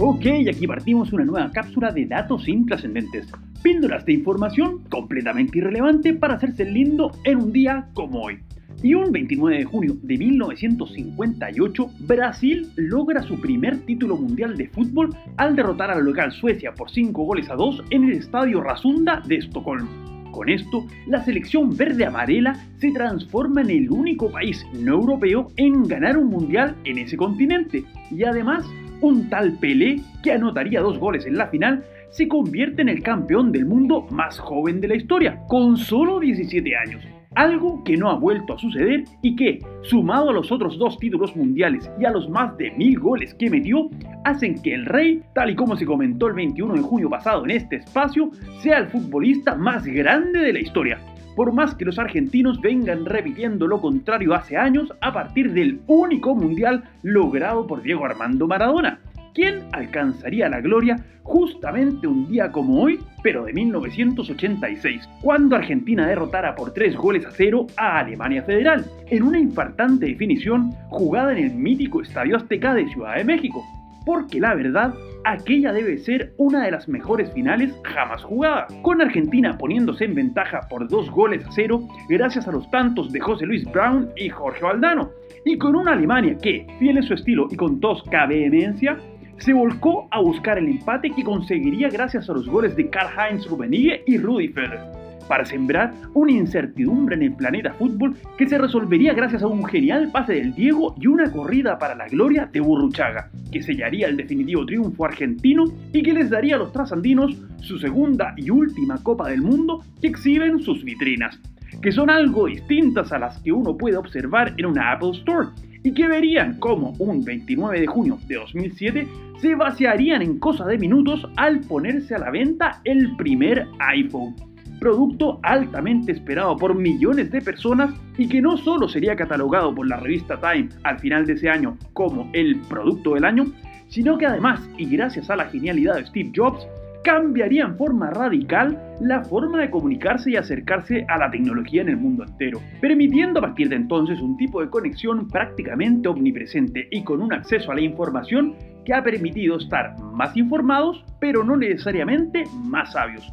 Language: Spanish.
Ok, aquí partimos una nueva cápsula de datos intrascendentes. Píldoras de información completamente irrelevante para hacerse lindo en un día como hoy. Y un 29 de junio de 1958, Brasil logra su primer título mundial de fútbol al derrotar a la local Suecia por 5 goles a 2 en el estadio Rasunda de Estocolmo. Con esto, la selección verde-amarela se transforma en el único país no europeo en ganar un mundial en ese continente. Y además, un tal Pelé, que anotaría dos goles en la final, se convierte en el campeón del mundo más joven de la historia, con solo 17 años algo que no ha vuelto a suceder y que, sumado a los otros dos títulos mundiales y a los más de mil goles que metió, hacen que el Rey, tal y como se comentó el 21 de junio pasado en este espacio, sea el futbolista más grande de la historia. Por más que los argentinos vengan repitiendo lo contrario hace años a partir del único mundial logrado por Diego Armando Maradona, ¿Quién alcanzaría la gloria justamente un día como hoy, pero de 1986, cuando Argentina derrotara por 3 goles a 0 a Alemania Federal, en una infartante definición jugada en el mítico Estadio Azteca de Ciudad de México. Porque la verdad, aquella debe ser una de las mejores finales jamás jugadas, con Argentina poniéndose en ventaja por 2 goles a 0 gracias a los tantos de José Luis Brown y Jorge Valdano, y con una Alemania que, fiel en su estilo y con tosca vehemencia, se volcó a buscar el empate que conseguiría gracias a los goles de Karl-Heinz Rummenigge y Rudi Völler, para sembrar una incertidumbre en el planeta fútbol que se resolvería gracias a un genial pase del Diego y una corrida para la gloria de Burruchaga, que sellaría el definitivo triunfo argentino y que les daría a los trasandinos su segunda y última Copa del Mundo que exhiben sus vitrinas, que son algo distintas a las que uno puede observar en una Apple Store y que verían como un 29 de junio de 2007 se vaciarían en cosa de minutos al ponerse a la venta el primer iPhone. Producto altamente esperado por millones de personas y que no solo sería catalogado por la revista Time al final de ese año como el producto del año, sino que además, y gracias a la genialidad de Steve Jobs, cambiaría en forma radical la forma de comunicarse y acercarse a la tecnología en el mundo entero, permitiendo a partir de entonces un tipo de conexión prácticamente omnipresente y con un acceso a la información que ha permitido estar más informados, pero no necesariamente más sabios.